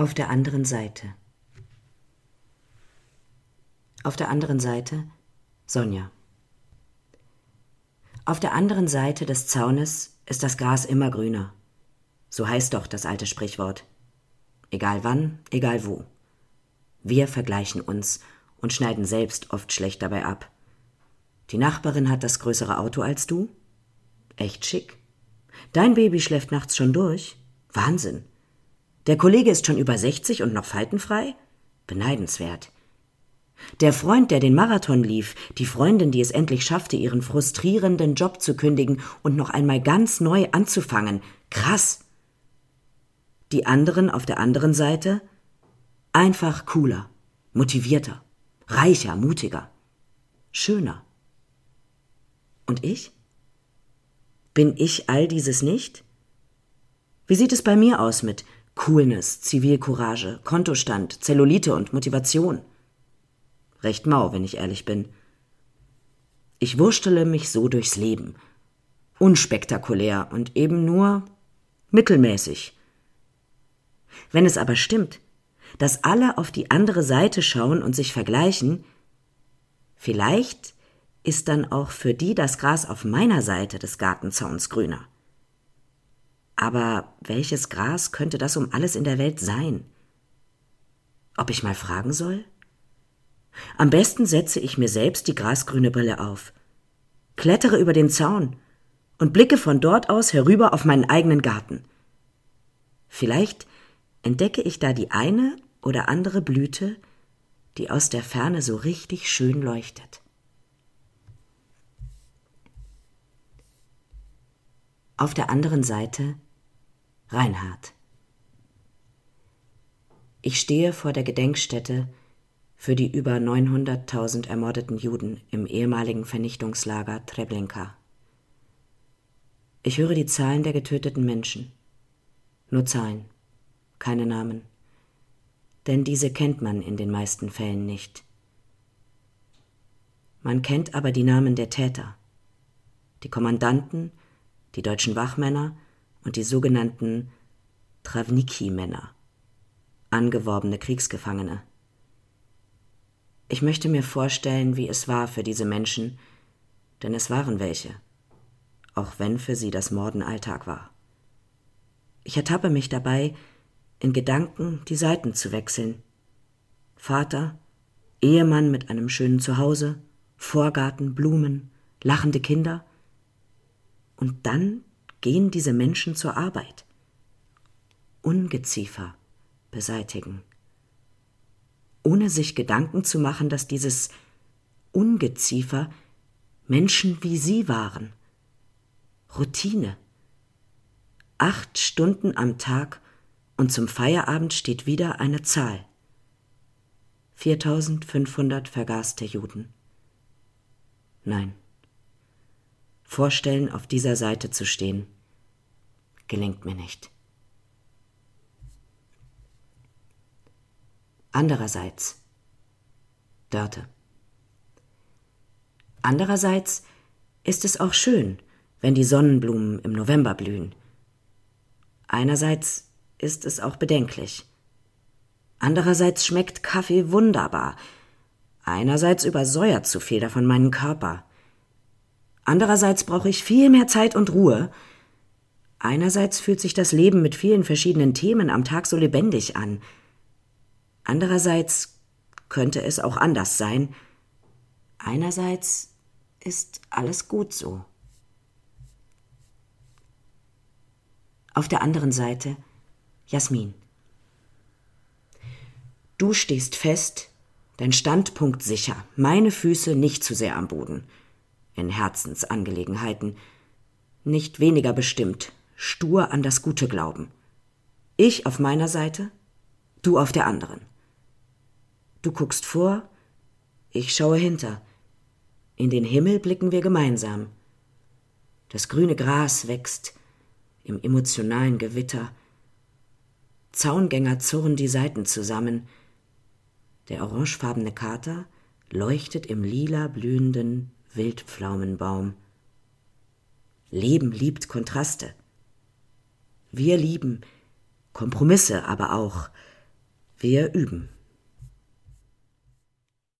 Auf der anderen Seite. Auf der anderen Seite Sonja. Auf der anderen Seite des Zaunes ist das Gras immer grüner. So heißt doch das alte Sprichwort. Egal wann, egal wo. Wir vergleichen uns und schneiden selbst oft schlecht dabei ab. Die Nachbarin hat das größere Auto als du? Echt schick. Dein Baby schläft nachts schon durch? Wahnsinn. Der Kollege ist schon über 60 und noch faltenfrei? Beneidenswert. Der Freund, der den Marathon lief, die Freundin, die es endlich schaffte, ihren frustrierenden Job zu kündigen und noch einmal ganz neu anzufangen. Krass. Die anderen auf der anderen Seite? Einfach cooler, motivierter, reicher, mutiger, schöner. Und ich? Bin ich all dieses nicht? Wie sieht es bei mir aus mit Coolness, Zivilcourage, Kontostand, Zellulite und Motivation? Recht mau, wenn ich ehrlich bin. Ich wurstele mich so durchs Leben. Unspektakulär und eben nur mittelmäßig. Wenn es aber stimmt, dass alle auf die andere Seite schauen und sich vergleichen, vielleicht ist dann auch für die das Gras auf meiner Seite des Gartenzauns grüner. Aber welches Gras könnte das um alles in der Welt sein? Ob ich mal fragen soll? Am besten setze ich mir selbst die grasgrüne Brille auf, klettere über den Zaun und blicke von dort aus herüber auf meinen eigenen Garten. Vielleicht entdecke ich da die eine oder andere Blüte, die aus der Ferne so richtig schön leuchtet. Auf der anderen Seite Reinhard. Ich stehe vor der Gedenkstätte für die über 900.000 ermordeten Juden im ehemaligen Vernichtungslager Treblinka. Ich höre die Zahlen der getöteten Menschen. Nur Zahlen, keine Namen. Denn diese kennt man in den meisten Fällen nicht. Man kennt aber die Namen der Täter, die Kommandanten, die deutschen Wachmänner und die sogenannten Travniki-Männer, angeworbene Kriegsgefangene. Ich möchte mir vorstellen, wie es war für diese Menschen, denn es waren welche, auch wenn für sie das Morden Alltag war. Ich ertappe mich dabei, in Gedanken die Seiten zu wechseln. Vater, Ehemann mit einem schönen Zuhause, Vorgarten, Blumen, lachende Kinder. Und dann gehen diese Menschen zur Arbeit. Ungeziefer beseitigen. Ohne sich Gedanken zu machen, dass dieses Ungeziefer Menschen wie sie waren. Routine. Acht Stunden am Tag und zum Feierabend steht wieder eine Zahl. 4500 vergaßte Juden. Nein vorstellen, auf dieser Seite zu stehen. Gelingt mir nicht. Andererseits Dörte. Andererseits ist es auch schön, wenn die Sonnenblumen im November blühen. Einerseits ist es auch bedenklich. Andererseits schmeckt Kaffee wunderbar. Einerseits übersäuert zu viel davon meinen Körper. Andererseits brauche ich viel mehr Zeit und Ruhe. Einerseits fühlt sich das Leben mit vielen verschiedenen Themen am Tag so lebendig an. Andererseits könnte es auch anders sein. Einerseits ist alles gut so. Auf der anderen Seite Jasmin. Du stehst fest, dein Standpunkt sicher, meine Füße nicht zu sehr am Boden in Herzensangelegenheiten, nicht weniger bestimmt, stur an das Gute glauben. Ich auf meiner Seite, du auf der anderen. Du guckst vor, ich schaue hinter. In den Himmel blicken wir gemeinsam. Das grüne Gras wächst im emotionalen Gewitter. Zaungänger zurren die Seiten zusammen. Der orangefarbene Kater leuchtet im lila blühenden Wildpflaumenbaum. Leben liebt Kontraste. Wir lieben Kompromisse, aber auch Wir üben.